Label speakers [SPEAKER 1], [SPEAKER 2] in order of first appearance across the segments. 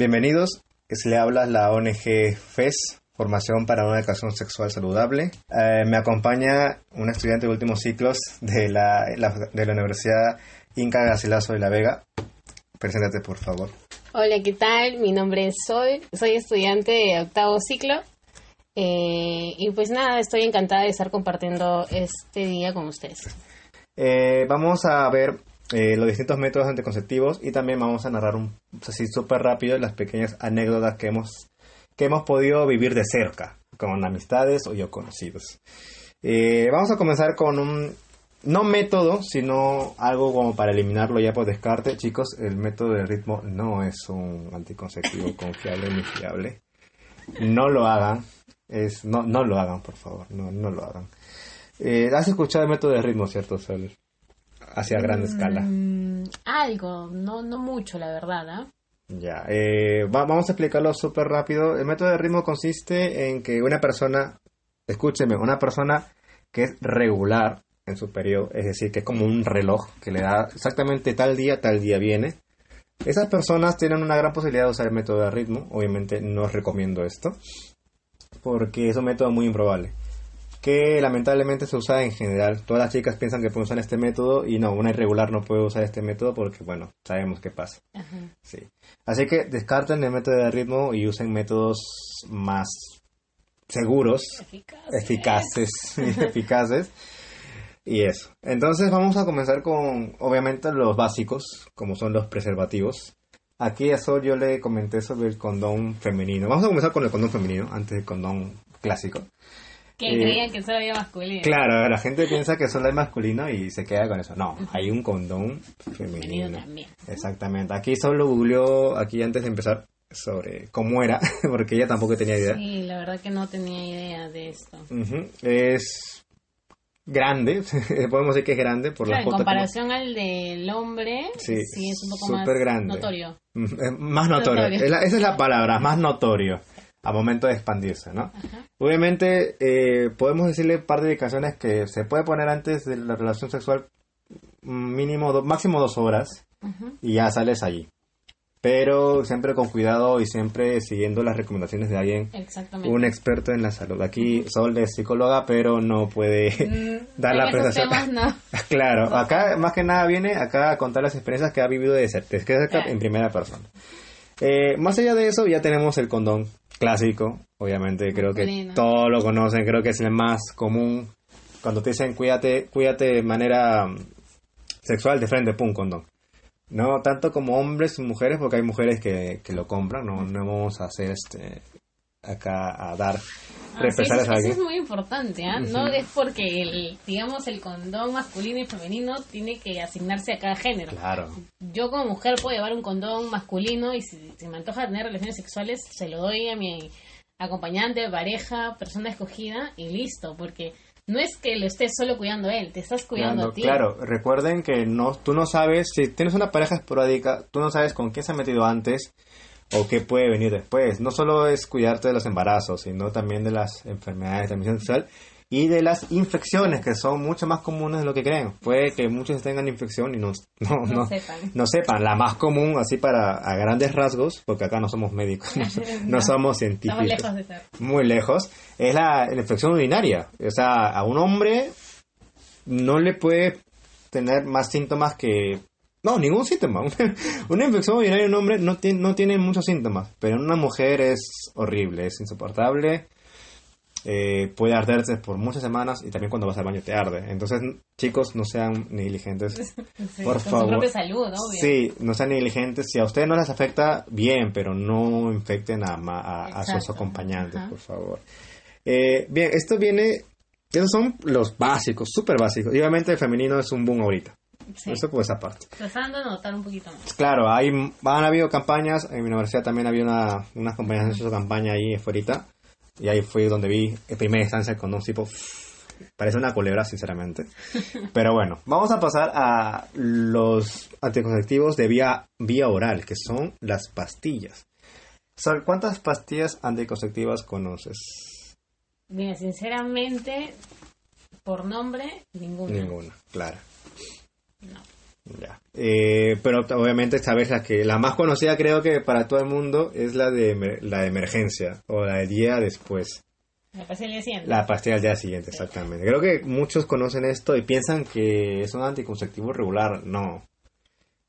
[SPEAKER 1] Bienvenidos, se le habla la ONG FES, Formación para una Educación Sexual Saludable. Eh, me acompaña un estudiante de últimos ciclos de la, de la Universidad Inca Garcilaso de la Vega. Preséntate, por favor.
[SPEAKER 2] Hola, ¿qué tal? Mi nombre es Sol, soy estudiante de octavo ciclo. Eh, y pues nada, estoy encantada de estar compartiendo este día con ustedes.
[SPEAKER 1] Eh, vamos a ver eh, los distintos métodos anticonceptivos y también vamos a narrar un así súper rápido las pequeñas anécdotas que hemos que hemos podido vivir de cerca con amistades o yo conocidos. Eh, vamos a comenzar con un no método, sino algo como para eliminarlo ya por descarte. Chicos, el método de ritmo no es un anticonceptivo confiable ni fiable. No lo hagan. Es, no, no lo hagan, por favor. No, no lo hagan. Eh, ¿Has escuchado el método de ritmo, cierto, Sol? Hacia gran escala?
[SPEAKER 2] Mm, algo, no, no mucho, la verdad. ¿ah?
[SPEAKER 1] Ya, eh, vamos a explicarlo súper rápido. El método de ritmo consiste en que una persona, escúcheme, una persona que es regular en su periodo, es decir, que es como un reloj que le da exactamente tal día, tal día viene. Esas personas tienen una gran posibilidad de usar el método de ritmo. Obviamente no os recomiendo esto, porque es un método muy improbable que lamentablemente se usa en general. Todas las chicas piensan que pueden usar este método y no, una irregular no puede usar este método porque, bueno, sabemos qué pasa. Sí. Así que descarten el método de ritmo y usen métodos más seguros, eficaces, eficaces. Y eso. Entonces vamos a comenzar con, obviamente, los básicos, como son los preservativos. Aquí eso yo le comenté sobre el condón femenino. Vamos a comenzar con el condón femenino, antes del condón clásico.
[SPEAKER 2] Que creían que solo había masculino.
[SPEAKER 1] Claro, la gente piensa que solo hay masculino y se queda con eso. No, hay un condón femenino. también. Exactamente. Aquí solo googleó, aquí antes de empezar, sobre cómo era, porque ella tampoco tenía idea.
[SPEAKER 2] Sí, la verdad que no tenía idea de esto.
[SPEAKER 1] Es grande, podemos decir que es grande por la foto.
[SPEAKER 2] En comparación al del hombre, sí, es un poco más
[SPEAKER 1] grande.
[SPEAKER 2] notorio.
[SPEAKER 1] Más notorio. esa es la palabra, más notorio a momento de expandirse, ¿no? Obviamente eh, podemos decirle un par de indicaciones que se puede poner antes de la relación sexual mm, mínimo, máximo dos horas y ya sales allí. Pero siempre con cuidado y siempre siguiendo las recomendaciones de alguien, un experto en la salud. Aquí Sol es psicóloga, pero no puede mm, dar la presentación. No. claro, acá más que nada viene acá a contar las experiencias que ha vivido de cerca, en primera persona. Eh, más allá de eso, ya tenemos el condón clásico, obviamente, creo que todos lo conocen, creo que es el más común. Cuando te dicen cuídate, cuídate de manera mm, sexual, de frente, pum, condón. No tanto como hombres y mujeres, porque hay mujeres que, que lo compran, no, no vamos a hacer este acá a dar
[SPEAKER 2] ah, represalias a alguien. Eso es muy importante, ¿ah? No es porque, el, digamos, el condón masculino y femenino tiene que asignarse a cada género.
[SPEAKER 1] Claro.
[SPEAKER 2] Yo como mujer puedo llevar un condón masculino y si, me antoja tener relaciones sexuales, se lo doy a mi acompañante, pareja, persona escogida y listo, porque no es que lo estés solo cuidando a él, te estás cuidando a ti.
[SPEAKER 1] Claro, recuerden que no, tú no sabes, si tienes una pareja esporádica, tú no sabes con quién se ha metido antes, o qué puede venir después. No solo es cuidarte de los embarazos, sino también de las enfermedades de transmisión sexual y de las infecciones que son mucho más comunes de lo que creen. Puede que muchos tengan infección y no, no, sepan. La más común, así para a grandes rasgos, porque acá no somos médicos, no, somos científicos.
[SPEAKER 2] lejos de ser.
[SPEAKER 1] Muy lejos. Es la, la infección urinaria. O sea, a un hombre no le puede tener más síntomas que no, ningún síntoma. Una infección urinaria en un hombre no tiene, no tiene muchos síntomas, pero en una mujer es horrible, es insoportable. Eh, puede arderse por muchas semanas y también cuando vas al baño te arde. Entonces, chicos, no sean negligentes. por favor.
[SPEAKER 2] salud,
[SPEAKER 1] Sí, no sean negligentes. Si a ustedes no les afecta, bien, pero no infecten a, a, sus acompañantes, por favor. Eh, bien, esto viene. Esos son los básicos, súper básicos. Y obviamente el femenino es un boom ahorita. Eso por esa parte.
[SPEAKER 2] Tratando de notar un poquito más.
[SPEAKER 1] Claro, hay, han habido campañas, en mi universidad también había una, unas compañías de su campaña ahí afuera, y ahí fue donde vi en primera instancia con un tipo, parece una culebra sinceramente. Pero bueno, vamos a pasar a los anticonceptivos de vía, vía oral, que son las pastillas. ¿Cuántas pastillas anticonceptivas conoces?
[SPEAKER 2] Mira, sinceramente, por nombre, ninguna.
[SPEAKER 1] Ninguna, claro. Ya. Eh, pero obviamente sabes la que la más conocida creo que para todo el mundo es la de la de emergencia o la del día después.
[SPEAKER 2] La pasé el día siguiente.
[SPEAKER 1] La pastilla al día siguiente, exactamente. Creo que muchos conocen esto y piensan que es un anticonceptivo regular. No.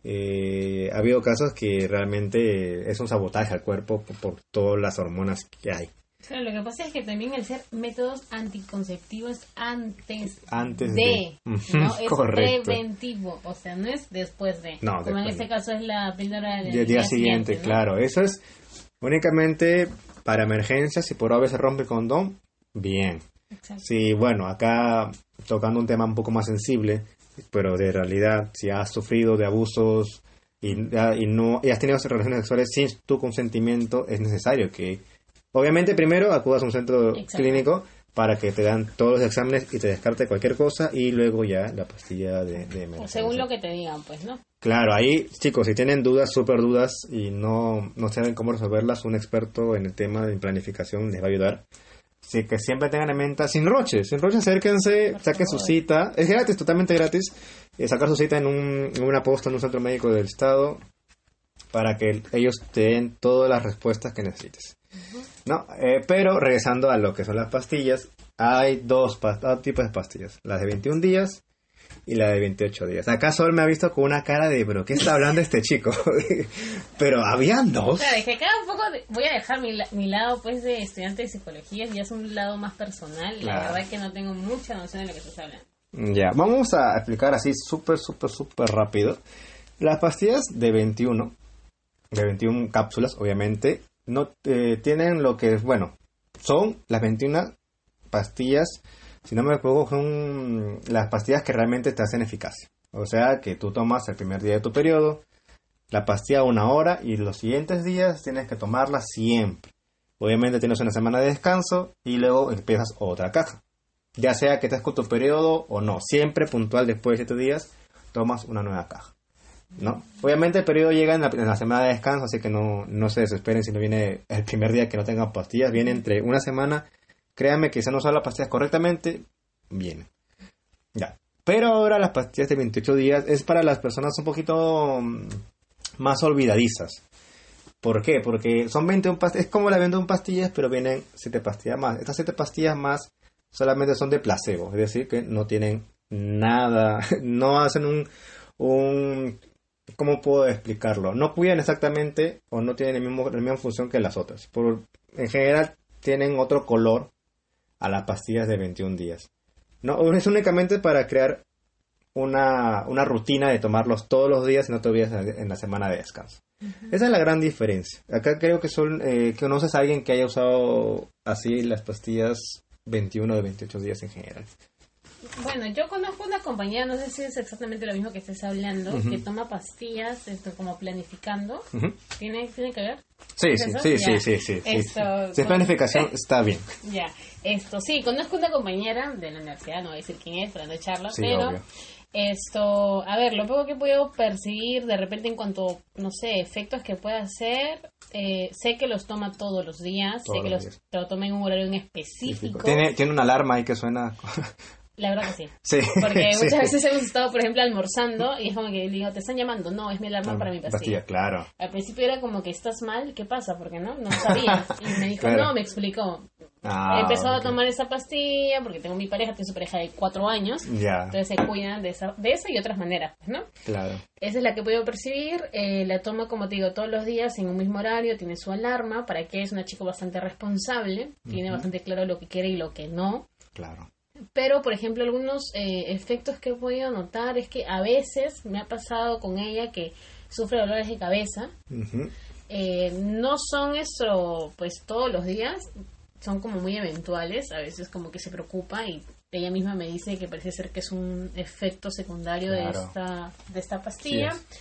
[SPEAKER 1] Eh, ha habido casos que realmente es un sabotaje al cuerpo por, por todas las hormonas que hay.
[SPEAKER 2] Claro, lo que pasa es que también al ser métodos anticonceptivos antes,
[SPEAKER 1] Antes
[SPEAKER 2] de,
[SPEAKER 1] de.
[SPEAKER 2] ¿no? Es
[SPEAKER 1] correcto.
[SPEAKER 2] preventivo, o sea, no es después de.
[SPEAKER 1] No,
[SPEAKER 2] como en este
[SPEAKER 1] de.
[SPEAKER 2] caso es la píldora del
[SPEAKER 1] Del día siguiente,
[SPEAKER 2] ¿no?
[SPEAKER 1] claro. Eso es únicamente para emergencias. Si por vez se rompe el condón, bien.
[SPEAKER 2] Exacto.
[SPEAKER 1] Sí, bueno, acá tocando un tema un poco más sensible, pero de realidad, si has sufrido de abusos y, y no y has tenido relaciones sexuales sin tu consentimiento, es necesario que, obviamente, primero acudas a un centro
[SPEAKER 2] Exacto.
[SPEAKER 1] clínico para que te dan todos los exámenes y te descarte cualquier cosa y luego ya la pastilla de, de
[SPEAKER 2] O según lo que te digan, pues, ¿no?
[SPEAKER 1] Claro, ahí, chicos, si tienen dudas, súper dudas y no, no saben cómo resolverlas, un experto en el tema de planificación les va a ayudar. Así que siempre tengan en mente, sin roche, sin roche, acérquense,
[SPEAKER 2] Por
[SPEAKER 1] saquen su cita. Es gratis, totalmente gratis. eh, sacar su cita en, un, en una posta en un centro médico del estado para que ellos te den todas las respuestas que necesites. ¿No? Eh, pero regresando a lo que son las pastillas, hay dos, tipos de pastillas. Las de 21 días y la de 28 días. Acá Sol me ha visto con una cara de, pero ¿qué está hablando este chico? pero habían dos.
[SPEAKER 2] Claro, es que acá un poco de- voy a dejar mi, la- mi lado pues de estudiante de psicología, ya es un lado más personal, la verdad es que no tengo mucha noción de lo que estás hablando.
[SPEAKER 1] Ya, vamos a explicar así súper, súper, súper rápido. Las pastillas de 21, de 21 cápsulas, obviamente, no eh, tienen lo que es, bueno, son las 21 pastillas, si no me equivoco, son las pastillas que realmente te hacen eficacia. O sea, que tú tomas el primer día de tu periodo, la pastilla una hora y los siguientes días tienes que tomarla siempre. Obviamente tienes una semana de descanso y luego empiezas otra caja. Ya sea que estés con tu periodo o no, siempre puntual después de 7 días tomas una nueva caja. ¿No? Obviamente el periodo llega en la, semana de descanso, así que no, no se desesperen si no viene el primer día que no tengan pastillas, viene entre una semana, créanme que si no usan las pastillas correctamente, viene. Ya. Pero ahora las pastillas de 28 días es para las personas un poquito mm, más olvidadizas. ¿Por qué? Porque son 21 pastillas, es como la 21 pastillas, pero vienen 7 pastillas más. Estas 7 pastillas más solamente son de placebo, es decir, que no tienen nada, no hacen un, un ¿cómo puedo explicarlo? No cuidan exactamente o no tienen el mismo, la misma función que las otras. Por, en general tienen otro color a las pastillas de 21 días. No, es únicamente para crear una, una rutina de tomarlos todos los días y no te olvides en la semana de descanso. Esa es la gran diferencia. Acá creo que son, eh, conoces a alguien que haya usado así las pastillas 21 de 28 días en general.
[SPEAKER 2] Bueno, yo conozco una compañera, no sé si es exactamente lo mismo que estés hablando, que toma pastillas esto como planificando.
[SPEAKER 1] Ujú.
[SPEAKER 2] ¿Tiene, ¿Tiene que ver?
[SPEAKER 1] Sí,
[SPEAKER 2] ¿Es
[SPEAKER 1] sí, sí, sí, sí, sí, sí.
[SPEAKER 2] Esto-
[SPEAKER 1] Si es planificación, está bien.
[SPEAKER 2] Ya, esto, sí, conozco una compañera de la universidad, no voy a decir quién es para no echarla,
[SPEAKER 1] Sí,
[SPEAKER 2] pero
[SPEAKER 1] obvio.
[SPEAKER 2] esto, a ver, lo poco que puedo percibir de repente en cuanto, no sé, efectos que pueda hacer, eh, sé que los toma todos los días,
[SPEAKER 1] Todos
[SPEAKER 2] sé que
[SPEAKER 1] los
[SPEAKER 2] los
[SPEAKER 1] días.
[SPEAKER 2] lo toma en un horario en específico.
[SPEAKER 1] Tiene, tiene una alarma ahí que suena.
[SPEAKER 2] La verdad que sí.
[SPEAKER 1] sí.
[SPEAKER 2] Porque
[SPEAKER 1] sí.
[SPEAKER 2] muchas veces hemos estado, por ejemplo, almorzando y es como que digo, te están llamando. No, es mi alarma para mi pastilla.
[SPEAKER 1] claro.
[SPEAKER 2] Al principio era como que estás mal, ¿qué pasa? Porque no, no sabía. Y me dijo,
[SPEAKER 1] Claro.
[SPEAKER 2] no, me explicó.
[SPEAKER 1] Ah,
[SPEAKER 2] He empezado a tomar esa pastilla porque tengo mi pareja, tengo su pareja de cuatro años.
[SPEAKER 1] Ya,
[SPEAKER 2] Entonces se cuidan de esa, de esa y otras maneras, ¿no?
[SPEAKER 1] claro.
[SPEAKER 2] Esa es la que puedo percibir. eh, la toma, como te digo, todos los días en un mismo horario. Tiene su alarma. Para que es una chica bastante responsable. Tiene bastante claro lo que quiere y lo que no.
[SPEAKER 1] Claro.
[SPEAKER 2] Pero, por ejemplo, algunos eh, efectos que he podido notar es que a veces me ha pasado con ella que sufre dolores de cabeza. Eh, no son eso, pues todos los días, son como muy eventuales. A veces como que se preocupa y ella misma me dice que parece ser que es un efecto secundario de esta de esta pastilla.
[SPEAKER 1] Sí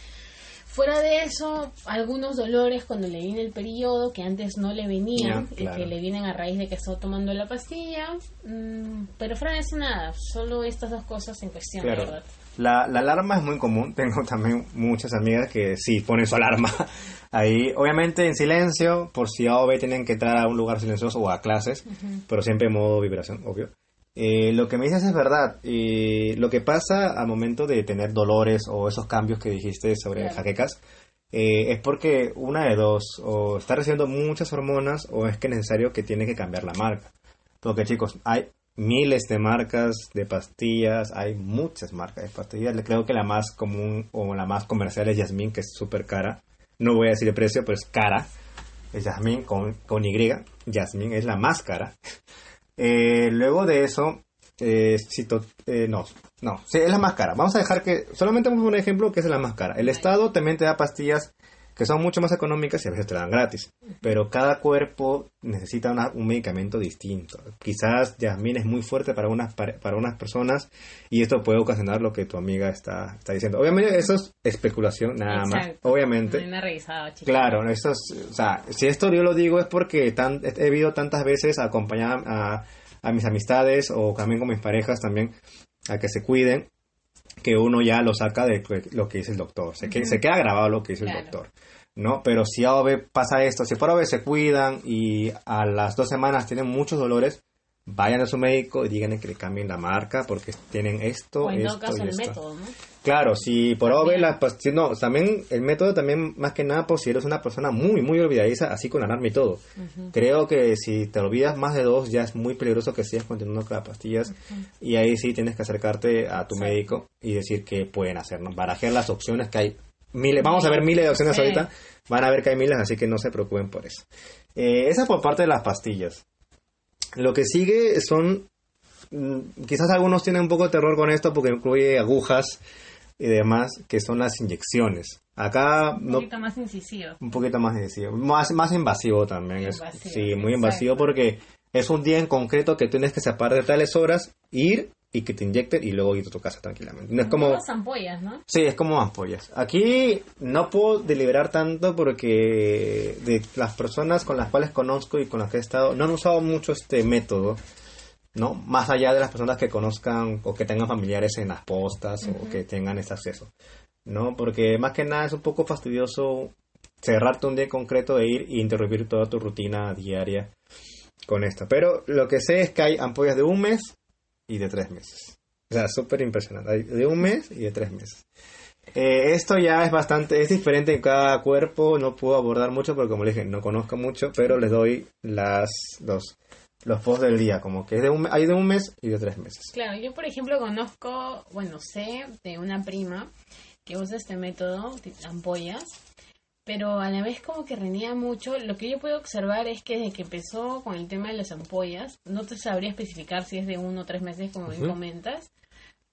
[SPEAKER 2] Fuera de eso, algunos dolores cuando le viene el periodo que antes no le venían y que le vienen a raíz de que está tomando la pastilla. Mm, pero fuera de eso nada, solo estas dos cosas en cuestión,
[SPEAKER 1] Claro.
[SPEAKER 2] verdad.
[SPEAKER 1] La, la alarma es muy común. Tengo también muchas amigas que sí ponen su alarma ahí. Obviamente en silencio, por si A o B tienen que entrar a un lugar silencioso o a clases, pero siempre en modo vibración, obvio. Eh, lo que me dices es verdad. Y lo que pasa al momento de tener dolores o esos cambios que dijiste sobre
[SPEAKER 2] Claro.
[SPEAKER 1] jaquecas eh, es porque una de dos, o está recibiendo muchas hormonas o es que es necesario que tiene que cambiar la marca. Porque chicos, hay miles de marcas de pastillas, hay muchas marcas de pastillas. Creo que la más común o la más comercial es Yasmin, que es súper cara. No voy a decir el precio, pero es cara. Es Yasmin con, con Y. Yasmin es la más cara. Eh, luego de eso, eh, cito- eh, no, no, sí, es la más cara. Vamos a dejar que, solamente vamos a un ejemplo que es la más cara. El Estado también te da pastillas que son mucho más económicas y a veces te dan gratis. Pero cada cuerpo necesita una- un medicamento distinto. Quizás Yasmin es muy fuerte para unas, pare- para unas personas y esto puede ocasionar lo que tu amiga está, está diciendo. Obviamente eso es especulación, nada más.
[SPEAKER 2] Exacto.
[SPEAKER 1] Obviamente.
[SPEAKER 2] No revisado.
[SPEAKER 1] Claro, no, esto es- o sea, si esto yo lo digo es porque tan, he ido tantas veces a acompañar a, a mis amistades o también con mis parejas también a que se cuiden que uno ya lo saca de lo que dice el doctor. Se, que, se queda grabado lo que dice
[SPEAKER 2] Claro.
[SPEAKER 1] el doctor. ¿No? Pero si a OB pasa esto, si por OB se cuidan y a las dos semanas tienen muchos dolores, vayan a su médico y díganle que le cambien la marca porque tienen esto,
[SPEAKER 2] O en todo
[SPEAKER 1] esto
[SPEAKER 2] caso
[SPEAKER 1] y
[SPEAKER 2] el
[SPEAKER 1] esto.
[SPEAKER 2] método, ¿no?
[SPEAKER 1] Claro, si por
[SPEAKER 2] También.
[SPEAKER 1] las pastillas, no, también el método también más que nada por si eres una persona muy, muy olvidadiza, así con alarma y todo. Creo que si te olvidas más de dos ya es muy peligroso que sigas continuando con las pastillas y ahí sí tienes que acercarte a tu
[SPEAKER 2] Sí.
[SPEAKER 1] médico y decir qué pueden hacer, ¿no? Barajear las opciones que hay. Miles, vamos a ver miles de opciones
[SPEAKER 2] Sí.
[SPEAKER 1] ahorita, van a ver que hay miles, así que no se preocupen por eso. Eh, esa por parte de las pastillas. Lo que sigue son mm, quizás algunos tienen un poco de terror con esto porque incluye agujas y demás, que son las inyecciones. Acá
[SPEAKER 2] Un
[SPEAKER 1] no
[SPEAKER 2] poquito más incisivo.
[SPEAKER 1] un poquito más invasivo, más, más invasivo también. es- sí, muy invasivo porque es un día en concreto que tienes que separar de tales horas, ir y que te inyecten y luego ir a tu casa tranquilamente. No es como...
[SPEAKER 2] Todas ampollas, ¿no?
[SPEAKER 1] Sí, es como ampollas. Aquí no puedo deliberar tanto porque de las personas con las cuales conozco y con las que he estado no han usado mucho este método, ¿no? Más allá de las personas que conozcan o que tengan familiares en las postas o que tengan ese acceso, ¿no? Porque más que nada es un poco fastidioso cerrarte un día en concreto e ir y interrumpir toda tu rutina diaria con esto. Pero lo que sé es que hay ampollas de un mes y de tres meses. O sea, súper impresionante. Hay de un mes y de tres meses. Eh, esto ya es bastante, es diferente en cada cuerpo, no puedo abordar mucho porque como les dije, no conozco mucho, pero les doy las, los, los posts del día, como que es de un, hay de un mes y de tres meses.
[SPEAKER 2] Claro, yo por ejemplo conozco, bueno, sé de una prima que usa este método, de ampollas, pero a la vez como que reniega mucho. Lo que yo puedo observar es que desde que empezó con el tema de las ampollas, no te sabría especificar si es de uno o tres meses, como bien comentas,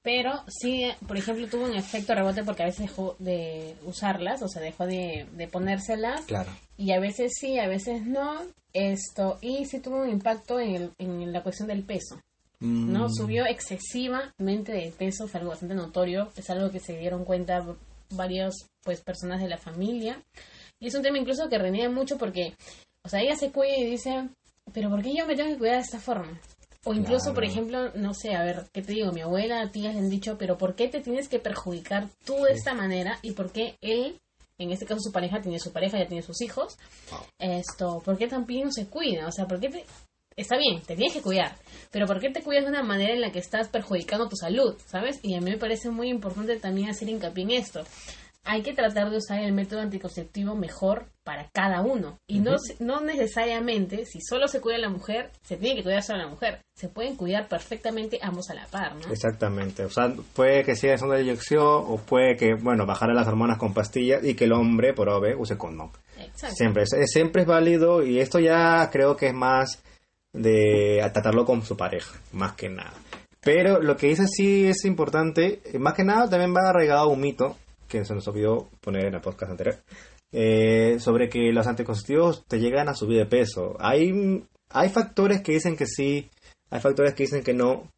[SPEAKER 2] pero sí, por ejemplo, tuvo un efecto rebote porque a veces dejó de usarlas, o sea, dejó de, de ponérselas
[SPEAKER 1] Claro.
[SPEAKER 2] y a veces sí, a veces no. Esto, y sí tuvo un impacto en, el- en la cuestión del peso. ¿no?
[SPEAKER 1] Mm,
[SPEAKER 2] Subió excesivamente de peso, fue algo bastante notorio, es algo que se dieron cuenta varias pues personas de la familia. Y es un tema incluso que reniega mucho porque, o sea, ella se cuida y dice, pero ¿por qué yo me tengo que cuidar de esta forma? O incluso, por ejemplo, no sé, a ver, ¿qué te digo? Mi abuela, tías le han dicho, pero ¿por qué te tienes que perjudicar tú de esta manera? Y por qué él, en este caso su pareja, tiene su pareja, ya tiene sus hijos,
[SPEAKER 1] Wow.
[SPEAKER 2] esto, ¿por qué también no se cuida? O sea, ¿por qué te... Está bien, te tienes que cuidar, pero ¿por qué te cuidas de una manera en la que estás perjudicando tu salud? ¿Sabes? Y a mí me parece muy importante también hacer hincapié en esto. Hay que tratar de usar el método anticonceptivo mejor para cada uno. Y no, no necesariamente, si solo se cuida la mujer, se tiene que cuidar solo la mujer. Se pueden cuidar perfectamente ambos a la par, ¿no?
[SPEAKER 1] Exactamente, o sea, puede que siga usando la inyección o puede que, bueno, bajar las hormonas con pastillas y que el hombre, por OB, use condón.
[SPEAKER 2] Exacto.
[SPEAKER 1] Siempre, es, siempre es válido y esto ya creo que es más de tratarlo con su pareja, más que nada. Pero lo que dice sí es importante, más que nada también va arraigado a un mito que se nos olvidó poner en el podcast anterior, eh, sobre que los anticonceptivos te llegan a subir de peso. Hay, hay factores que dicen que sí, hay factores que dicen que no,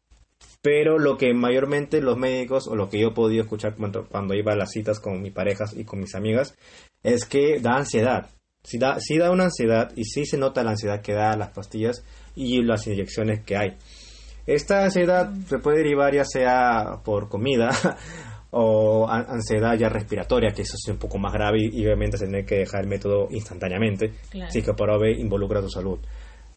[SPEAKER 1] pero lo que mayormente los médicos o lo que yo he podido escuchar cuando, cuando iba a las citas con mis parejas y con mis amigas es que da ansiedad. Sí da, sí da una ansiedad y sí se nota la ansiedad que da las pastillas y las inyecciones que hay. Esta ansiedad se puede derivar ya sea por comida o an- ansiedad ya respiratoria, que eso es un poco más grave y, y obviamente se tiene que dejar el método instantáneamente,
[SPEAKER 2] Claro.
[SPEAKER 1] si que por OB involucra tu salud.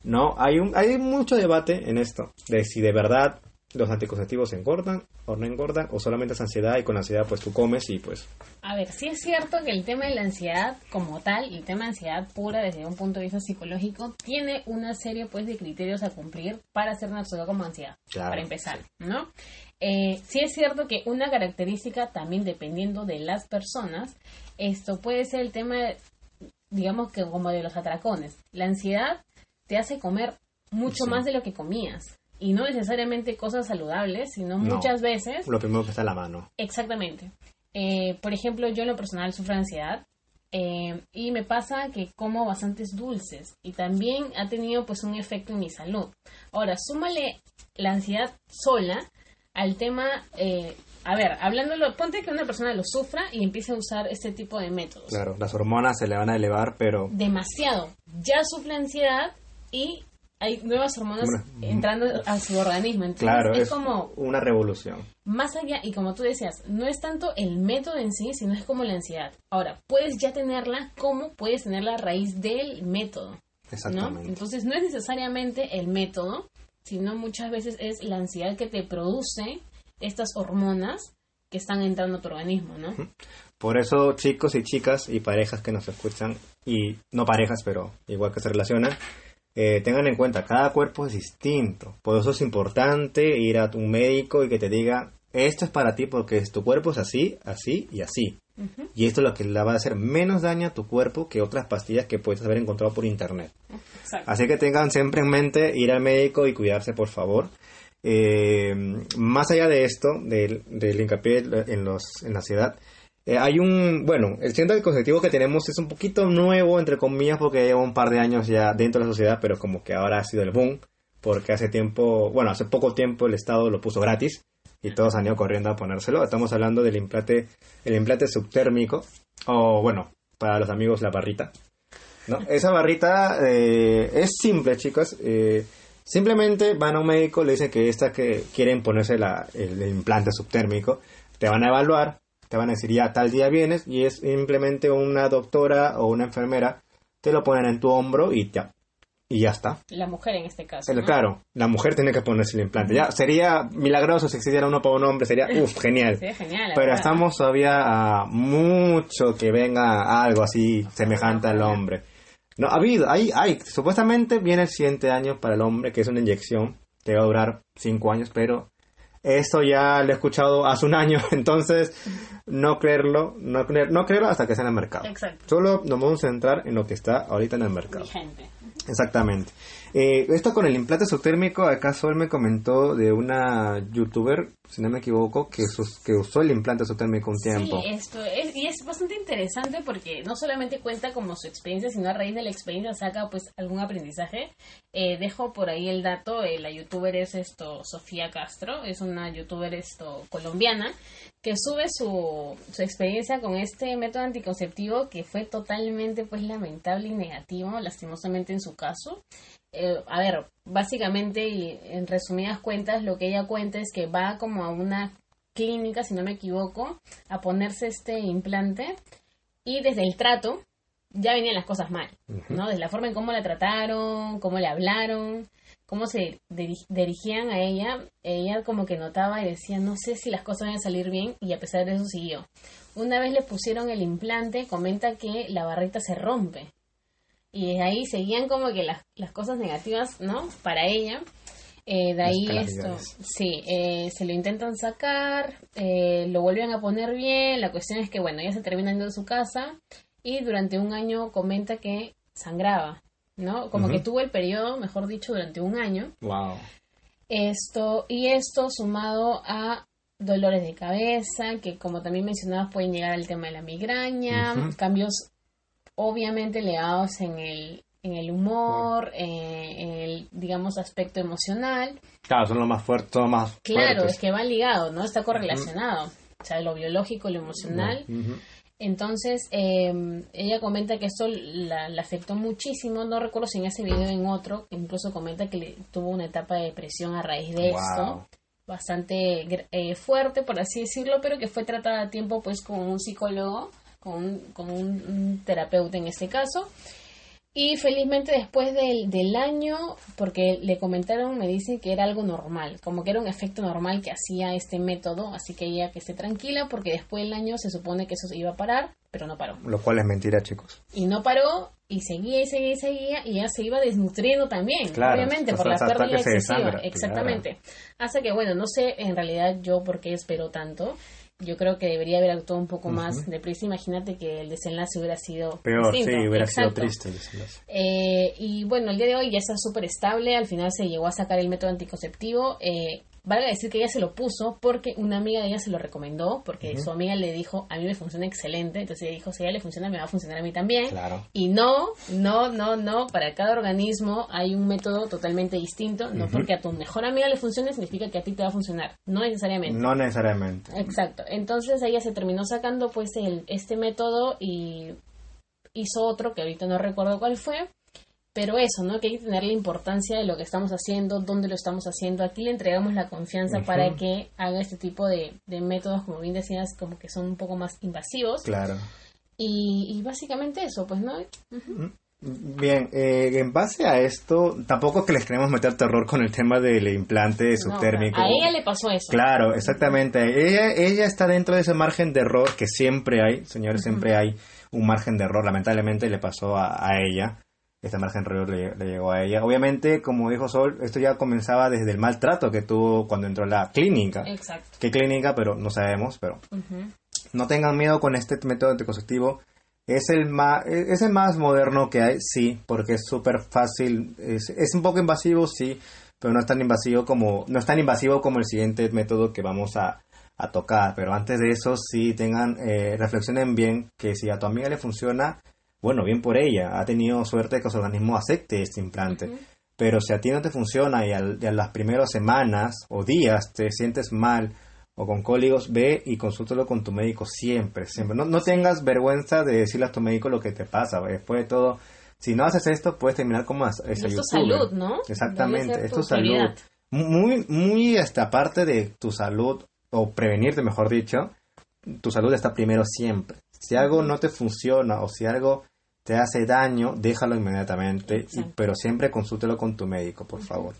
[SPEAKER 1] No, hay un hay mucho debate en esto de si de verdad los anticonceptivos engordan o no engordan o solamente es ansiedad y con ansiedad pues tú comes y pues
[SPEAKER 2] A ver, sí es cierto que el tema de la ansiedad como tal, el tema de ansiedad pura desde un punto de vista psicológico, tiene una serie pues de criterios a cumplir para ser una como ansiedad,
[SPEAKER 1] Claro,
[SPEAKER 2] para empezar, ¿no? Eh, sí es cierto que una característica también dependiendo de las personas, esto puede ser el tema, digamos que como de los atracones. La ansiedad te hace comer mucho
[SPEAKER 1] Sí.
[SPEAKER 2] más de lo que comías. Y no necesariamente cosas saludables, sino
[SPEAKER 1] No.
[SPEAKER 2] muchas veces
[SPEAKER 1] lo primero que está a la mano.
[SPEAKER 2] Exactamente. Eh, por ejemplo, yo en lo personal sufro de ansiedad eh, y me pasa que como bastantes dulces y también ha tenido pues un efecto en mi salud. Ahora, súmale la ansiedad sola al tema, eh, a ver, hablándolo, ponte que una persona lo sufra y empiece a usar este tipo de métodos.
[SPEAKER 1] Claro, las hormonas se le van a elevar, pero
[SPEAKER 2] Demasiado. Ya sufre ansiedad y hay nuevas hormonas entrando a su organismo. Entonces,
[SPEAKER 1] claro,
[SPEAKER 2] es
[SPEAKER 1] es
[SPEAKER 2] como
[SPEAKER 1] una revolución.
[SPEAKER 2] más allá, y como tú decías, no es tanto el método en sí, sino es como la ansiedad. Ahora, puedes ya tenerla como puedes tenerla a raíz del método, ¿no?
[SPEAKER 1] Exactamente.
[SPEAKER 2] Entonces, no es necesariamente el método, sino muchas veces es la ansiedad que te produce estas hormonas que están entrando a tu organismo, ¿no?
[SPEAKER 1] Por eso, chicos y chicas y parejas que nos escuchan, y no parejas, pero igual que se relacionan, eh, tengan en cuenta, cada cuerpo es distinto. Por eso es importante ir a tu médico y que te diga, esto es para ti porque tu cuerpo es así, así y así.
[SPEAKER 2] Ujú.
[SPEAKER 1] Y esto es lo que le va a hacer menos daño a tu cuerpo que otras pastillas que puedes haber encontrado por internet.
[SPEAKER 2] Exacto.
[SPEAKER 1] Así que tengan siempre en mente ir al médico y cuidarse, por favor. Eh, más allá de esto, del, del hincapié en, los, en la ansiedad, eh, hay un, bueno, el centro anticonceptivo que tenemos es un poquito nuevo, entre comillas, porque lleva un par de años ya dentro de la sociedad, pero como que ahora ha sido el boom, porque hace tiempo, bueno, hace poco tiempo el Estado lo puso gratis y todos han ido corriendo a ponérselo. Estamos hablando del implante, el implante subtérmico, o bueno, para los amigos la barrita. ¿no? Esa barrita eh, es simple, chicos. eh, simplemente van a un médico, le dicen que esta que quieren ponerse la, el, el implante subtérmico, te van a evaluar, te van a decir ya tal día vienes y es simplemente una doctora o una enfermera te lo ponen en tu hombro y ya y ya está.
[SPEAKER 2] La mujer en este caso.
[SPEAKER 1] El-
[SPEAKER 2] ¿no?
[SPEAKER 1] Claro, la mujer tiene que ponerse el implante. Ya sería milagroso si existiera uno para un hombre, sería uff, genial.
[SPEAKER 2] Sí, genial.
[SPEAKER 1] Pero
[SPEAKER 2] verdad.
[SPEAKER 1] estamos todavía a mucho que venga algo así semejante al hombre. No, ha habido, hay, hay, supuestamente viene el siguiente año para el hombre, que es una inyección, que va a durar cinco años, pero esto ya lo he escuchado hace un año, entonces no creerlo, no, creer- no creerlo hasta que esté en el mercado.
[SPEAKER 2] Exacto.
[SPEAKER 1] Solo nos vamos a centrar en lo que está ahorita en el mercado.
[SPEAKER 2] Vigente.
[SPEAKER 1] Exactamente. Eh, esto con el implante subtérmico, acá Sol me comentó de una youtuber, si no me equivoco, que, sus- que usó el implante subtérmico un tiempo.
[SPEAKER 2] Sí, esto es, y es bastante interesante porque no solamente cuenta como su experiencia, sino a raíz de la experiencia saca pues algún aprendizaje. Eh, dejo por ahí el dato, eh, la youtuber es esto, Sofía Castro, es una youtuber esto colombiana que sube su, su experiencia con este método anticonceptivo que fue totalmente pues lamentable y negativo, lastimosamente en su caso. Eh, a ver, básicamente y en resumidas cuentas lo que ella cuenta es que va como a una clínica, si no me equivoco, a ponerse este implante y desde el trato ya venían las cosas mal, ¿no? Desde la forma en cómo la trataron, cómo le hablaron, cómo se diri- dirigían a ella, ella como que notaba y decía, no sé si las cosas van a salir bien y a pesar de eso siguió. Una vez le pusieron el implante, comenta que la barrita se rompe. Y desde ahí seguían como que las, las cosas negativas, ¿no? Para ella. Eh, de ahí esto, sí, eh, se lo intentan sacar, eh, lo vuelven a poner bien, la cuestión es que, bueno, ella se termina yendo de su casa y durante un año comenta que sangraba, ¿no? Como que tuvo el periodo, mejor dicho, durante un año.
[SPEAKER 1] Wow.
[SPEAKER 2] Esto, y esto sumado a dolores de cabeza, que como también mencionabas pueden llegar al tema de la migraña, cambios obviamente ligados en el, en el humor, eh, en el, digamos, aspecto emocional.
[SPEAKER 1] Claro, son los más fuertes, son los más
[SPEAKER 2] Claro,
[SPEAKER 1] fuertes.
[SPEAKER 2] es que van ligados, ¿no? Está correlacionado. O sea, lo biológico lo emocional. Entonces, eh, ella comenta que esto la, la afectó muchísimo. No recuerdo si en ese video o en otro, incluso comenta que le, tuvo una etapa de depresión a raíz de
[SPEAKER 1] Wow.
[SPEAKER 2] esto. Bastante eh, fuerte, por así decirlo, pero que fue tratada a tiempo pues con un psicólogo, con un, con un- un terapeuta en este caso. Y felizmente después del, del año, porque le comentaron, me dicen que era algo normal, como que era un efecto normal que hacía este método, así que ella que esté tranquila, porque después del año se supone que eso se iba a parar, pero no paró.
[SPEAKER 1] Lo cual es mentira, chicos.
[SPEAKER 2] Y no paró, y seguía y seguía y seguía, y ya se iba desnutriendo también,
[SPEAKER 1] Claro,
[SPEAKER 2] obviamente, por la pérdida excesiva.
[SPEAKER 1] desangra,
[SPEAKER 2] Exactamente. Hasta que, bueno, no sé en realidad yo por qué espero tanto. Yo creo que debería haber actuado un poco más deprisa. Imagínate que el desenlace hubiera sido
[SPEAKER 1] Peor,
[SPEAKER 2] distinto.
[SPEAKER 1] sí, hubiera
[SPEAKER 2] Exacto.
[SPEAKER 1] sido triste. el desenlace.
[SPEAKER 2] Eh, y bueno, el día de hoy ya está súper estable. Al final se llegó a sacar el método anticonceptivo. Eh, valga decir que ella se lo puso porque una amiga de ella se lo recomendó. Porque su amiga le dijo, a mí me funciona excelente. Entonces ella dijo, si a ella le funciona, me va a funcionar a mí también.
[SPEAKER 1] Claro.
[SPEAKER 2] Y no, no, no, no. Para cada organismo hay un método totalmente distinto. No porque a tu mejor amiga le funcione significa que a ti te va a funcionar. No necesariamente.
[SPEAKER 1] No necesariamente.
[SPEAKER 2] Exacto. Entonces ella se terminó sacando pues el, este método y hizo otro que ahorita no recuerdo cuál fue. Pero eso, ¿no? Que hay que tener la importancia de lo que estamos haciendo, dónde lo estamos haciendo. Aquí le entregamos la confianza para que haga este tipo de, de métodos, como bien decías, como que son un poco más invasivos.
[SPEAKER 1] Claro.
[SPEAKER 2] Y, y básicamente eso, pues, ¿no?
[SPEAKER 1] Bien, eh, en base a esto, tampoco es que les queremos meter terror con el tema del implante
[SPEAKER 2] No,
[SPEAKER 1] subtérmico.
[SPEAKER 2] a ella le pasó eso.
[SPEAKER 1] Claro, exactamente. Ella, ella está dentro de ese margen de error que siempre hay, señores, siempre hay un margen de error. Lamentablemente le pasó a, a ella. Este margen de error le, le llegó a ella. Obviamente, como dijo Sol, esto ya comenzaba desde el maltrato que tuvo cuando entró a la clínica.
[SPEAKER 2] Exacto.
[SPEAKER 1] ¿Qué clínica? Pero no sabemos, pero
[SPEAKER 2] Ujú.
[SPEAKER 1] no tengan miedo con este método anticonceptivo. Es el más, es el más moderno que hay, sí, porque es súper fácil. Es, es un poco invasivo, sí, pero no es tan invasivo como, no es tan invasivo como el siguiente método que vamos a, a tocar. Pero antes de eso, sí tengan, eh, reflexionen bien que si a tu amiga le funciona, bueno, bien por ella. Ha tenido suerte de que su organismo acepte este implante. Pero si a ti no te funciona y, al- y a las primeras semanas o días te sientes mal o con cólicos, ve y consúltalo con tu médico siempre, siempre. No, no tengas vergüenza de decirle a tu médico lo que te pasa. Después de todo, si no haces esto, puedes terminar como esa
[SPEAKER 2] Y es tu salud, ¿no?
[SPEAKER 1] Exactamente, es
[SPEAKER 2] tu
[SPEAKER 1] salud. Muy, muy hasta parte de tu salud, o prevenirte, mejor dicho, tu salud está primero siempre. Si algo no te funciona o si algo te hace daño, déjalo inmediatamente, y- pero siempre consúltelo con tu médico, por favor.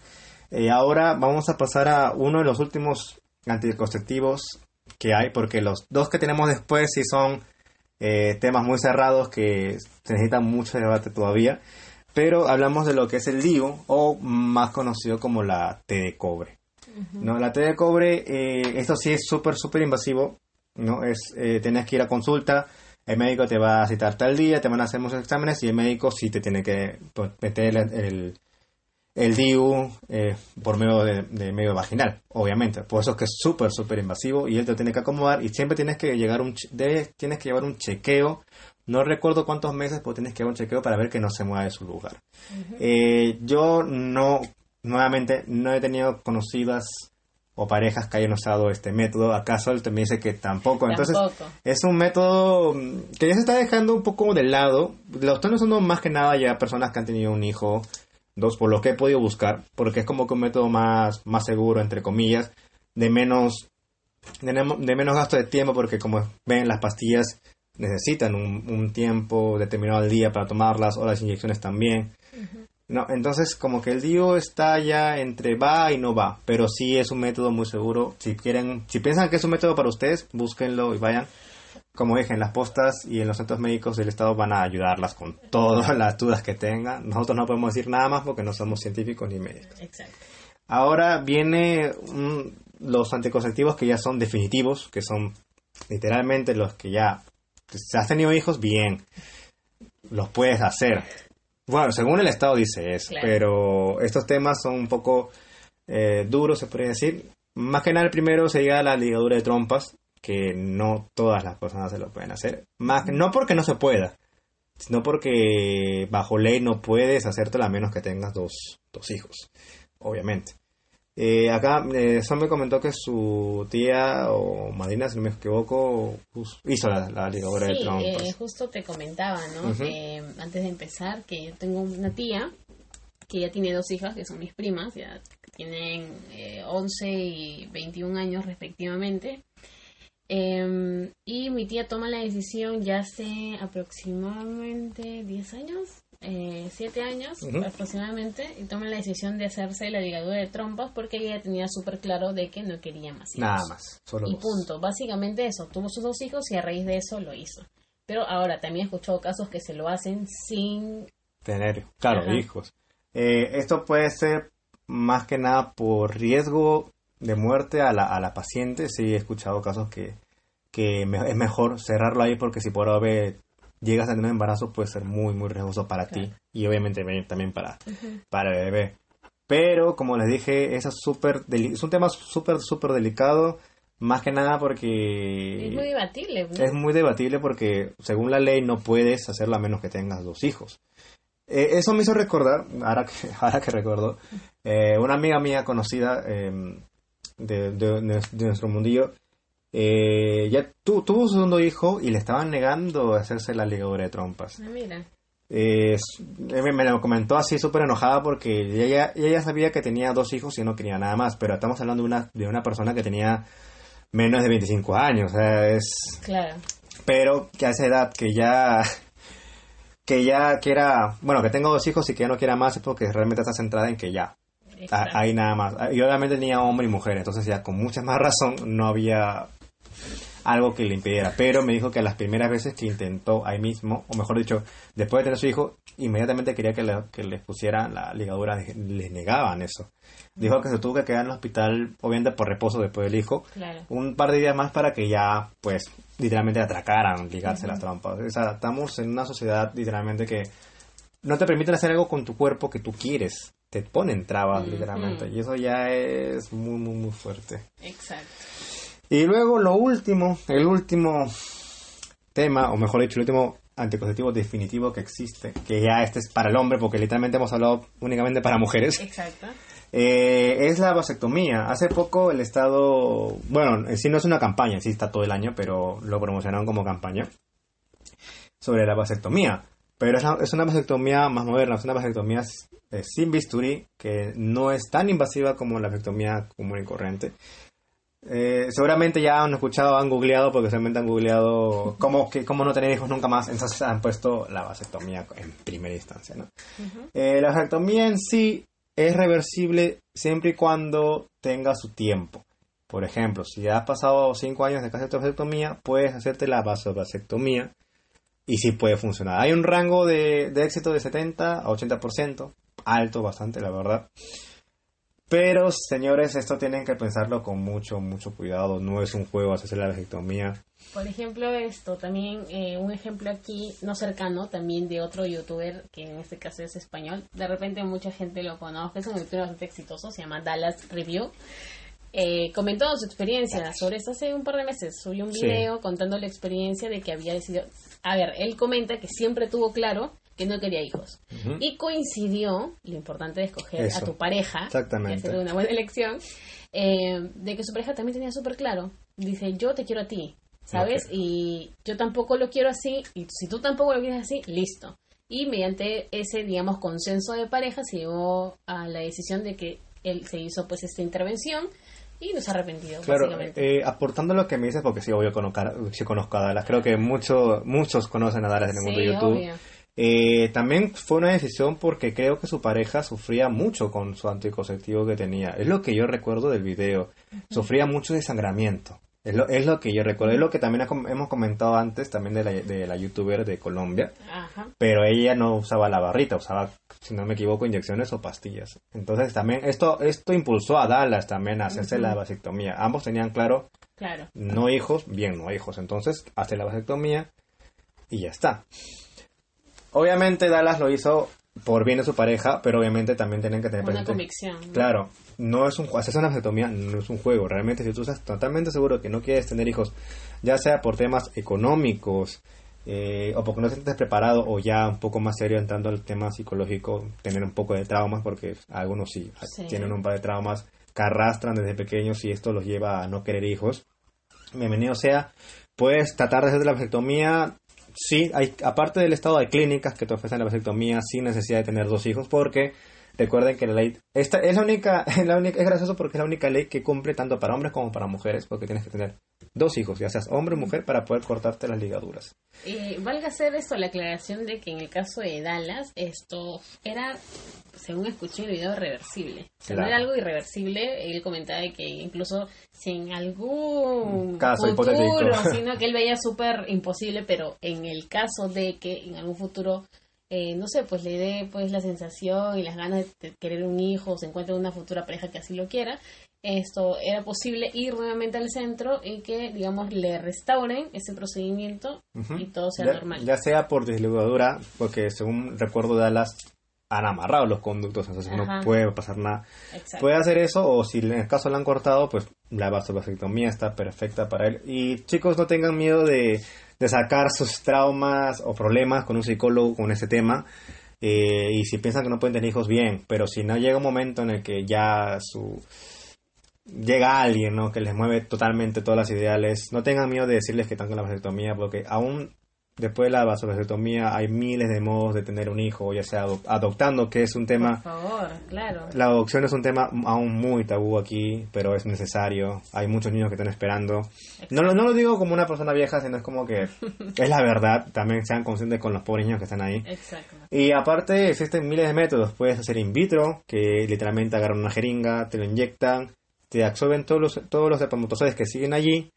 [SPEAKER 1] Eh, ahora vamos a pasar a uno de los últimos anticonceptivos que hay, porque los dos que tenemos después sí son eh, temas muy cerrados que se necesitan mucho debate todavía. Pero hablamos de lo que es el DIU, o más conocido como la T de cobre. ¿no? La T de cobre, eh, esto sí es súper, súper invasivo. ¿no? Es, eh, tienes que ir a consulta, el médico te va a citar tal día, te van a hacer muchos exámenes y el médico sí te tiene que pues, meter el, el, el DIU eh, por medio de, de medio vaginal, obviamente. Por eso es que es súper, súper invasivo y él te tiene que acomodar y siempre tienes que llegar un debes- tienes que llevar un chequeo. No recuerdo cuántos meses, pero tienes que llevar un chequeo para ver que no se mueva de su lugar. Eh, yo no, nuevamente, no he tenido conocidas o parejas que hayan usado este método. ¿Acaso él también dice que tampoco? Entonces,
[SPEAKER 2] Tampoco.
[SPEAKER 1] es un método mm, que ya se está dejando un poco de lado. Lo están usando más que nada ya personas que han tenido un hijo, dos, por lo que he podido buscar, porque es como que un método más, más seguro, entre comillas, de menos, de, de menos gasto de tiempo, porque como ven, las pastillas necesitan un, un tiempo determinado al día para tomarlas, o las inyecciones también. No, entonces como que el DIU está ya entre va y no va, pero sí es un método muy seguro. Si quieren, si piensan que es un método para ustedes, búsquenlo y vayan. Como dije, en las postas y en los centros médicos del Estado van a ayudarlas con todas las dudas que tengan. Nosotros no podemos decir nada más porque no somos científicos ni médicos.
[SPEAKER 2] Exacto.
[SPEAKER 1] Ahora viene los anticonceptivos que ya son definitivos, que son literalmente los que ya, si has tenido hijos, bien, los puedes hacer. Bueno, según el Estado dice eso,
[SPEAKER 2] Claro.
[SPEAKER 1] pero estos temas son un poco eh, duros, se podría decir. Más que nada, el primero sería la ligadura de trompas, que no todas las personas se lo pueden hacer. Más, no porque no se pueda, sino porque bajo ley no puedes hacértelo a menos que tengas dos, dos hijos, obviamente. Eh, acá eh, Son me comentó que su tía o madrina, si no me equivoco, hizo la, la ligadura de
[SPEAKER 2] Sí,
[SPEAKER 1] trompas.
[SPEAKER 2] eh, justo te comentaba, ¿no? Eh, antes de empezar, que yo tengo una tía que ya tiene dos hijas, que son mis primas, ya tienen eh, 11 y 21 años respectivamente. Eh, y mi tía toma la decisión ya hace aproximadamente 10 años, eh, siete años aproximadamente y toma la decisión de hacerse la ligadura de trompas porque ella tenía súper claro de que no quería más hijos.
[SPEAKER 1] Nada más, solo
[SPEAKER 2] Y
[SPEAKER 1] dos.
[SPEAKER 2] punto. Básicamente eso. Tuvo sus dos hijos y a raíz de eso lo hizo. Pero ahora también he escuchado casos que se lo hacen sin...
[SPEAKER 1] Tener, claro,
[SPEAKER 2] Ajá.
[SPEAKER 1] hijos. Eh, esto puede ser más que nada por riesgo de muerte a la, a la paciente. Sí, he escuchado casos que, que me- es mejor cerrarlo ahí porque si por ave llegas a tener un embarazo puede ser muy, muy riesgoso para ti y obviamente también para, para el bebé. Pero, como les dije, es, súper deli- es un tema súper, súper delicado. Más que nada porque...
[SPEAKER 2] Es muy debatible. ¿no?
[SPEAKER 1] Es muy debatible porque según la ley no puedes hacerlo a menos que tengas dos hijos. Eh, eso me hizo recordar, ahora que, ahora que recuerdo, eh, una amiga mía conocida eh, de- de- de nuestro mundillo, eh, ya tu- tuvo su segundo hijo y le estaban negando hacerse la ligadura de trompas.
[SPEAKER 2] Ah, mira.
[SPEAKER 1] Eh, s- me, me lo comentó así súper enojada porque ella, ella sabía que tenía dos hijos y no quería nada más, pero estamos hablando de una, de una persona que tenía menos de 25 años, o sea, es
[SPEAKER 2] Claro.
[SPEAKER 1] pero que a esa edad que ya que ya quiera bueno que tengo dos hijos y que ya no quiera más es porque realmente está centrada en que ya ahí nada más y obviamente tenía hombre y mujer entonces ya con mucha más razón no había algo que le impidiera pero me dijo que las primeras veces que intentó ahí mismo o mejor dicho después de tener su hijo inmediatamente quería que, le, que les pusieran la ligadura les negaban eso dijo que se tuvo que quedar en el hospital obviamente por reposo después del hijo
[SPEAKER 2] Claro.
[SPEAKER 1] un par de días más para que ya, pues, literalmente atracaran, ligarse las trampas. O sea, estamos en una sociedad literalmente que no te permiten hacer algo con tu cuerpo que tú quieres. Te ponen trabas, literalmente. Y eso ya es muy, muy, muy fuerte.
[SPEAKER 2] Exacto.
[SPEAKER 1] Y luego lo último, el último tema, o mejor dicho, el último anticonceptivo definitivo que existe, que ya este es para el hombre, porque literalmente hemos hablado únicamente para mujeres.
[SPEAKER 2] Exacto.
[SPEAKER 1] Eh, es la vasectomía. Hace poco el Estado, bueno, en sí no es una campaña, en sí está todo el año, pero lo promocionaron como campaña sobre la vasectomía. Pero es, la- es una vasectomía más moderna, es una vasectomía eh, sin bisturí, que no es tan invasiva como la vasectomía común y corriente. Eh, seguramente ya han escuchado, han googleado, porque seguramente han googleado cómo, que, cómo no tener hijos nunca más, entonces han puesto la vasectomía en primera instancia. Eh, la vasectomía en sí es reversible siempre y cuando tenga su tiempo. Por ejemplo, si has pasado 5 años de que hacer tu vasectomía, puedes hacerte la vasectomía y sí puede funcionar. Hay un rango de, de éxito de 70 a 80%, alto bastante, la verdad. Pero, señores, esto tienen que pensarlo con mucho, mucho cuidado. No es un juego hacerse la vasectomía.
[SPEAKER 2] Por ejemplo, esto, también eh, un ejemplo aquí, no cercano, también de otro youtuber, que en este caso es español. De repente mucha gente lo conoce, es un youtuber bastante exitoso, se llama Dallas Review. Eh, comentó su experiencia sobre esto hace un par de meses. Subió un
[SPEAKER 1] Sí.
[SPEAKER 2] video contando la experiencia de que había decidido... A ver, él comenta que siempre tuvo claro que no quería hijos. Y coincidió, lo importante de escoger
[SPEAKER 1] Eso.
[SPEAKER 2] a tu pareja,
[SPEAKER 1] Exactamente.
[SPEAKER 2] hacer una buena elección, eh, de que su pareja también tenía súper claro. Dice, yo te quiero a ti, ¿sabes? Y yo tampoco lo quiero así, y si tú tampoco lo quieres así, listo. Y mediante ese, digamos, consenso de pareja se llegó a la decisión de que él se hizo pues esta intervención y no se ha arrepentido,
[SPEAKER 1] Claro,
[SPEAKER 2] básicamente.
[SPEAKER 1] eh, aportando lo que me dices, porque sí, obvio, conozco, sí conozco a Dallas. Creo que mucho, muchos conocen a Dallas en el mundo de YouTube.
[SPEAKER 2] obvio.
[SPEAKER 1] Eh, también fue una decisión porque creo que su pareja sufría mucho con su anticonceptivo que tenía. Es lo que yo recuerdo del video. Sufría mucho desangramiento. Es lo, es lo que yo recuerdo. Es lo que también hemos comentado antes también de la, de la youtuber de Colombia.
[SPEAKER 2] Ajá.
[SPEAKER 1] Pero ella no usaba la barrita, usaba, si no me equivoco, inyecciones o pastillas. Entonces también esto, esto impulsó a Dallas también a hacerse la vasectomía. Ambos tenían claro
[SPEAKER 2] Claro.
[SPEAKER 1] no hijos, bien, no hijos. Entonces, hace la vasectomía y ya está. Obviamente Dallas lo hizo por bien de su pareja, pero obviamente también tienen que tener
[SPEAKER 2] Una
[SPEAKER 1] presente.
[SPEAKER 2] convicción. ¿no?
[SPEAKER 1] Claro, no es un hacerse una vasectomía no es un juego. Realmente, si tú estás totalmente seguro que no quieres tener hijos, ya sea por temas económicos eh, o porque no te sientes preparado, o ya un poco más serio entrando al tema psicológico, tener un poco de traumas, porque algunos sí,
[SPEAKER 2] Sí.
[SPEAKER 1] tienen un par de traumas que arrastran desde pequeños y esto los lleva a no querer hijos. Bienvenido sea. Puedes tratar de hacer la vasectomía. Sí, hay, aparte del estado hay clínicas que te ofrecen la vasectomía sin necesidad de tener dos hijos porque recuerden que la ley esta es la única, es la única es gracioso porque es la única ley que cumple tanto para hombres como para mujeres porque tienes que tener dos hijos, ya seas hombre o mujer, para poder cortarte las ligaduras.
[SPEAKER 2] Eh, valga hacer esto la aclaración de que en el caso de Dallas, esto era, según escuché el video, reversible. O sea, no era algo irreversible. Él comentaba de que incluso si en algún
[SPEAKER 1] Caso
[SPEAKER 2] futuro,
[SPEAKER 1] hipotético.
[SPEAKER 2] sino que él veía súper imposible, pero en el caso de que en algún futuro, eh, no sé, pues le dé pues la sensación y las ganas de querer un hijo, o se encuentre una futura pareja que así lo quiera, esto era posible ir nuevamente al centro y que, digamos, le restauren ese procedimiento y todo sea
[SPEAKER 1] ya,
[SPEAKER 2] normal.
[SPEAKER 1] ya sea por desligadura, porque según recuerdo Dallas han amarrado los conductos, entonces no puede pasar nada.
[SPEAKER 2] Exacto.
[SPEAKER 1] Puede hacer eso o si en el caso lo han cortado, pues la vasovasectomía está perfecta para él. Y chicos, no tengan miedo de, de sacar sus traumas o problemas con un psicólogo con ese tema. Eh, y si piensan que no pueden tener hijos, bien. Pero si no llega un momento en el que ya su llega alguien ¿no? que les mueve totalmente todas las ideales, no tengan miedo de decirles que están con la vasectomía, porque aún después de la vasectomía hay miles de modos de tener un hijo, ya sea ado- adoptando, que es un tema
[SPEAKER 2] Por favor, claro.
[SPEAKER 1] la adopción es un tema aún muy tabú aquí, pero es necesario. Hay muchos niños que están esperando. No, lo- no lo digo como una persona vieja, sino es como que es la verdad. También sean conscientes con los pobres niños que están ahí.
[SPEAKER 2] Exacto.
[SPEAKER 1] Y aparte existen miles de métodos. Puedes hacer in vitro, que literalmente agarran una jeringa, te lo inyectan, te absorben todos los, todos los espermatozoides que siguen allí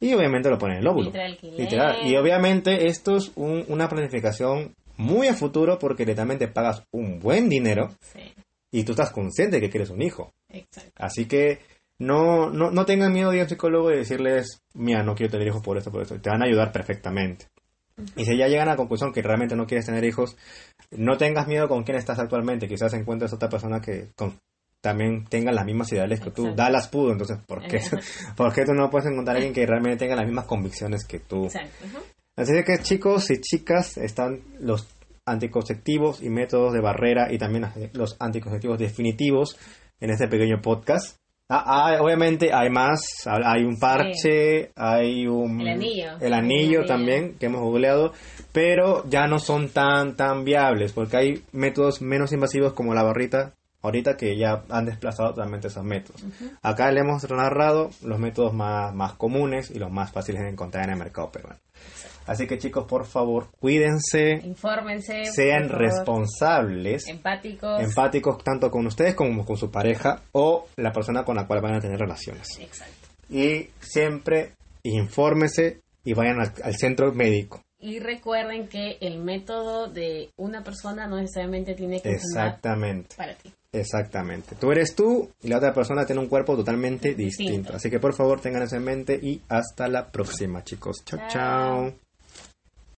[SPEAKER 1] y obviamente lo ponen en el óvulo.
[SPEAKER 2] Literal.
[SPEAKER 1] Y obviamente esto es un- una planificación muy a futuro porque literalmente pagas un buen dinero
[SPEAKER 2] Sí,
[SPEAKER 1] y tú estás consciente de que quieres un hijo.
[SPEAKER 2] exacto.
[SPEAKER 1] Así que no, no, no tengan miedo de ir a un psicólogo y decirles, mira, no quiero tener hijos por esto, por esto. Te van a ayudar perfectamente. Y si ya llegan a la conclusión que realmente no quieres tener hijos, no tengas miedo con quién estás actualmente. Quizás encuentres otra persona que con- también tenga las mismas ideales que tú.
[SPEAKER 2] Exacto.
[SPEAKER 1] Dallas pudo, entonces, ¿por qué, ¿por qué tú no puedes encontrar a alguien que realmente tenga las mismas convicciones que tú?
[SPEAKER 2] Exacto. ujú.
[SPEAKER 1] Así que chicos y chicas, están los anticonceptivos y métodos de barrera y también los anticonceptivos definitivos en este pequeño podcast. Ah, ah, obviamente hay más, hay un parche, hay un...
[SPEAKER 2] El anillo.
[SPEAKER 1] El anillo
[SPEAKER 2] El anillo.
[SPEAKER 1] también que hemos googleado, pero ya no son tan, tan viables porque hay métodos menos invasivos como la barrita ahorita que ya han desplazado totalmente esos métodos. Acá le hemos narrado los métodos más, más comunes y los más fáciles de encontrar en el mercado peruano. Así que chicos, por favor, cuídense,
[SPEAKER 2] Infórmense.
[SPEAKER 1] sean responsables,
[SPEAKER 2] Empáticos.
[SPEAKER 1] empáticos tanto con ustedes como con su pareja o la persona con la cual van a tener relaciones.
[SPEAKER 2] Exacto.
[SPEAKER 1] Y siempre infórmese y vayan al, al centro médico.
[SPEAKER 2] Y recuerden que el método de una persona no necesariamente tiene que
[SPEAKER 1] Exactamente,
[SPEAKER 2] para ti.
[SPEAKER 1] Exactamente. Tú eres tú y la otra persona tiene un cuerpo totalmente distinto.
[SPEAKER 2] Distinto.
[SPEAKER 1] Así que por favor tengan eso en mente y hasta la próxima, chicos. chao.
[SPEAKER 2] Chao.
[SPEAKER 1] chao.